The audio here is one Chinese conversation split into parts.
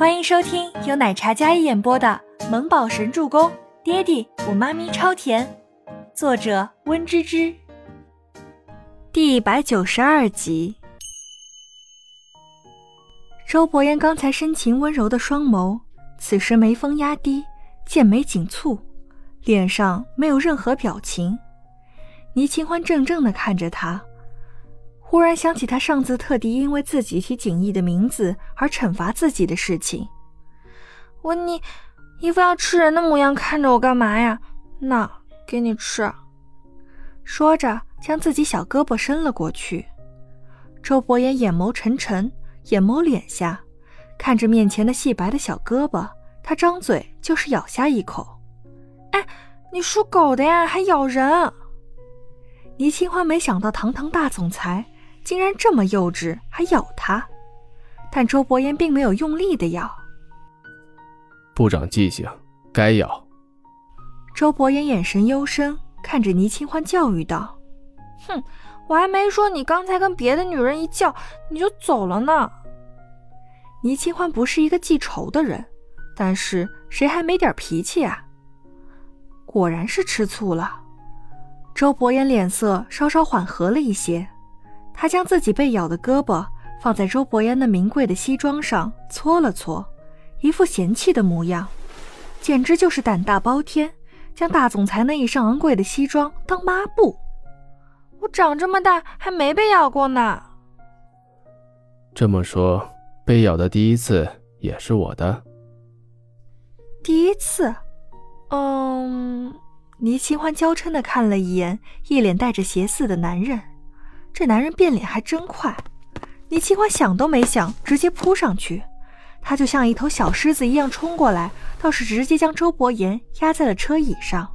欢迎收听由奶茶嘉一演播的《萌宝神助攻》，爹地我妈咪超甜，作者温芝芝。第一百九十二集。周伯言刚才深情温柔的双眸，此时眉峰压低，剑眉紧蹙，脸上没有任何表情。倪清欢怔怔的看着他。忽然想起他上次特地因为自己提景逸的名字而惩罚自己的事情。我你一副要吃人的模样，看着我干嘛呀？那给你吃。说着，将自己小胳膊伸了过去。周伯言眼眸沉沉，眼眸敛下，看着面前的细白的小胳膊，他张嘴就是咬下一口。哎，你属狗的呀，还咬人！倪清欢没想到堂堂大总裁。竟然这么幼稚，还咬他！但周伯言并没有用力的咬。不长记性，该咬。周伯言眼神幽深，看着倪清欢教育道：“哼，我还没说你刚才跟别的女人一叫你就走了呢。”倪清欢不是一个记仇的人，但是谁还没点脾气啊？果然是吃醋了。周伯言脸色稍稍缓和了一些。他将自己被咬的胳膊放在周伯言那名贵的西装上搓了搓，一副嫌弃的模样，简直就是胆大包天，将大总裁那一身昂贵的西装当抹布。我长这么大还没被咬过呢。这么说，被咬的第一次也是我的。第一次？嗯。倪清欢娇嗔的看了一眼一脸带着邪肆的男人。这男人变脸还真快，倪清欢想都没想，直接扑上去。他就像一头小狮子一样冲过来，倒是直接将周伯言压在了车椅上。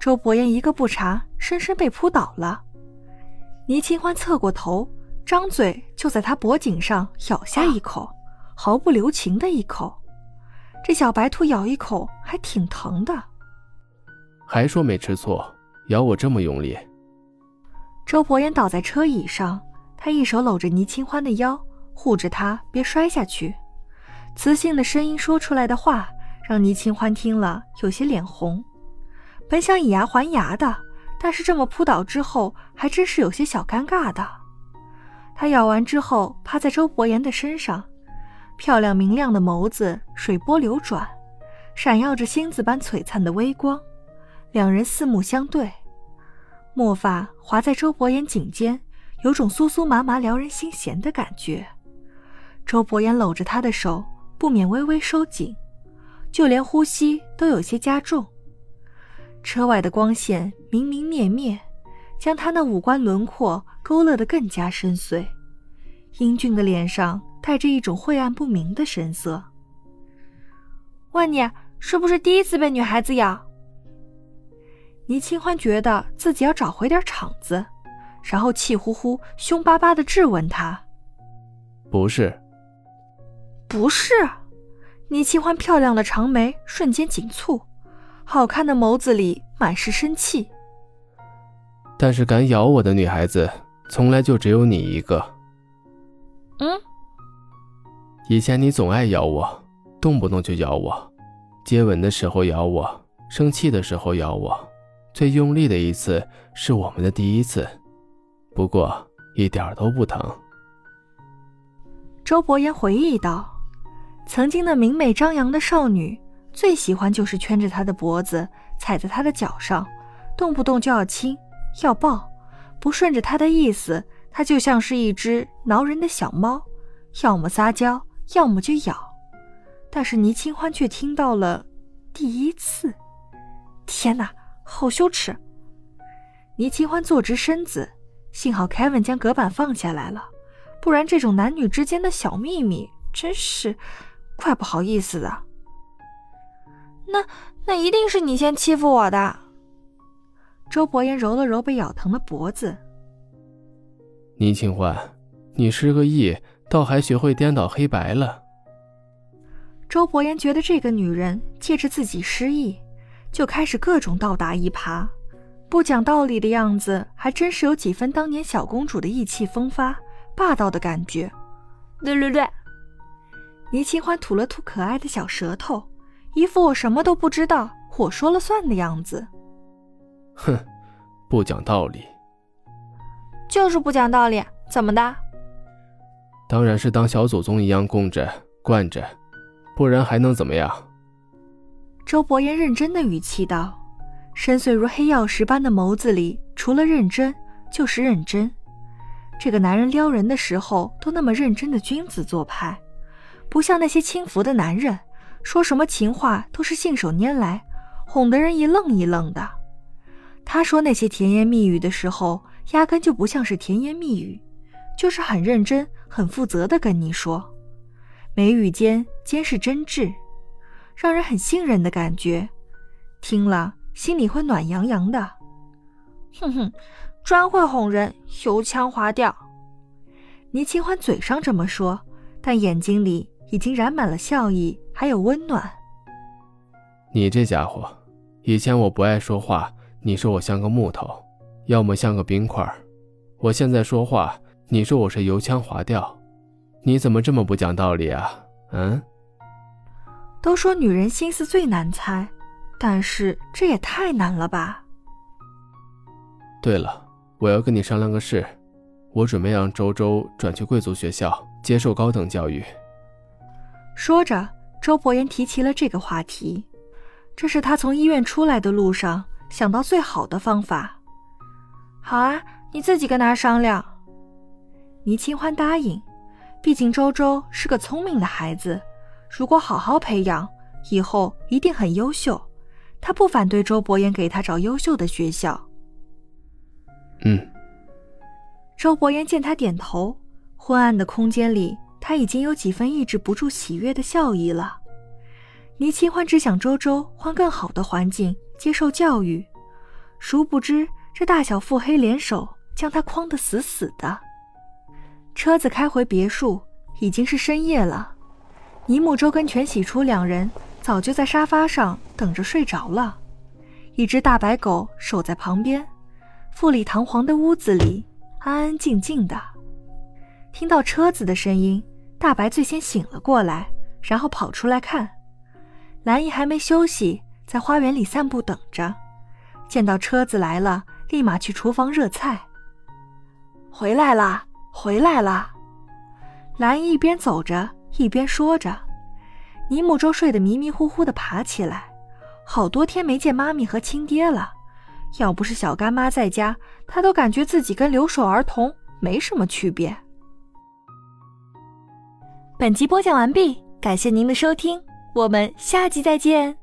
周伯言一个不察，深深被扑倒了。倪清欢侧过头，张嘴就在他脖颈上咬下一口，毫不留情的一口。这小白兔咬一口还挺疼的。还说没吃错，咬我这么用力。周伯言倒在车椅上，他一手搂着倪清欢的腰，护着她别摔下去。磁性的声音说出来的话，让倪清欢听了有些脸红。本想以牙还牙的，但是这么扑倒之后，还真是有些小尴尬的。他咬完之后，趴在周伯言的身上，漂亮明亮的眸子水波流转，闪耀着星子般璀璨的微光。两人四目相对。墨发滑在周伯言颈间，有种酥酥麻麻、撩人心弦的感觉。周伯言搂着她的手不免微微收紧，就连呼吸都有些加重。车外的光线明明灭灭，将他那五官轮廓勾勒得更加深邃。英俊的脸上带着一种晦暗不明的神色。问你，是不是第一次被女孩子咬？倪清欢觉得自己要找回点场子，然后气呼呼、凶巴巴的质问他：“不是，不是。”倪清欢漂亮的长眉瞬间紧蹙，好看的眸子里满是生气。但是敢咬我的女孩子，从来就只有你一个。嗯，以前你总爱咬我，动不动就咬我，接吻的时候咬我，生气的时候咬我。最用力的一次是我们的第一次，不过一点都不疼。周伯言回忆道：“曾经的明媚张扬的少女，最喜欢就是圈着他的脖子，踩在他的脚上，动不动就要亲要抱，不顺着他的意思，他就像是一只挠人的小猫，要么撒娇，要么就咬。但是倪清欢却听到了第一次，天哪！”好羞耻！倪清欢坐直身子，幸好 Kevin 将隔板放下来了，不然这种男女之间的小秘密真是怪不好意思的。那那一定是你先欺负我的。周伯言揉了揉被咬疼的脖子。倪清欢，你失个忆，倒还学会颠倒黑白了。周伯言觉得这个女人借着自己失忆。就开始各种倒打一耙，不讲道理的样子，还真是有几分当年小公主的意气风发、霸道的感觉。对对对，倪清欢吐了吐可爱的小舌头，一副我什么都不知道，我说了算的样子。哼，不讲道理。就是不讲道理，怎么的？当然是当小祖宗一样供着、惯着，不然还能怎么样？周伯言认真的语气道，深邃如黑曜石般的眸子里，除了认真就是认真。这个男人撩人的时候都那么认真的君子做派，不像那些轻浮的男人，说什么情话都是信手拈来，哄得人一愣一愣的。他说那些甜言蜜语的时候。压根就不像是甜言蜜语，就是很认真、很负责的跟你说，眉宇间皆是真挚，让人很信任的感觉，听了心里会暖洋洋的。哼哼，专会哄人，油腔滑调。倪清欢嘴上这么说，但眼睛里已经染满了笑意，还有温暖。你这家伙，以前我不爱说话，你说我像个木头。要么像个冰块，我现在说话，你说我是油腔滑调，你怎么这么不讲道理啊？嗯？都说女人心思最难猜，但是这也太难了吧？对了，我要跟你商量个事，我准备让周周转去贵族学校接受高等教育。说着，周伯言提起了这个话题，这是他从医院出来的路上想到最好的方法。好啊，你自己跟他商量。倪清欢答应，毕竟周周是个聪明的孩子，如果好好培养，以后一定很优秀。他不反对周伯言给他找优秀的学校。嗯。周伯言见他点头，昏暗的空间里，他已经有几分抑制不住喜悦的笑意了。倪清欢只想周周换更好的环境接受教育，殊不知。这大小腹黑联手，将他框得死死的。车子开回别墅，已经是深夜了。尼木舟跟全喜初两人早就在沙发上等着睡着了，一只大白狗守在旁边。富丽堂皇的屋子里，安安静静的。听到车子的声音，大白最先醒了过来，然后跑出来看。兰姨还没休息，在花园里散步等着，见到车子来了。立马去厨房热菜。回来啦，回来啦！兰姨一边走着一边说着。尼木舟睡得迷迷糊糊的爬起来，好多天没见妈咪和亲爹了，要不是小干妈在家，他都感觉自己跟留守儿童没什么区别。本集播讲完毕，感谢您的收听，我们下集再见。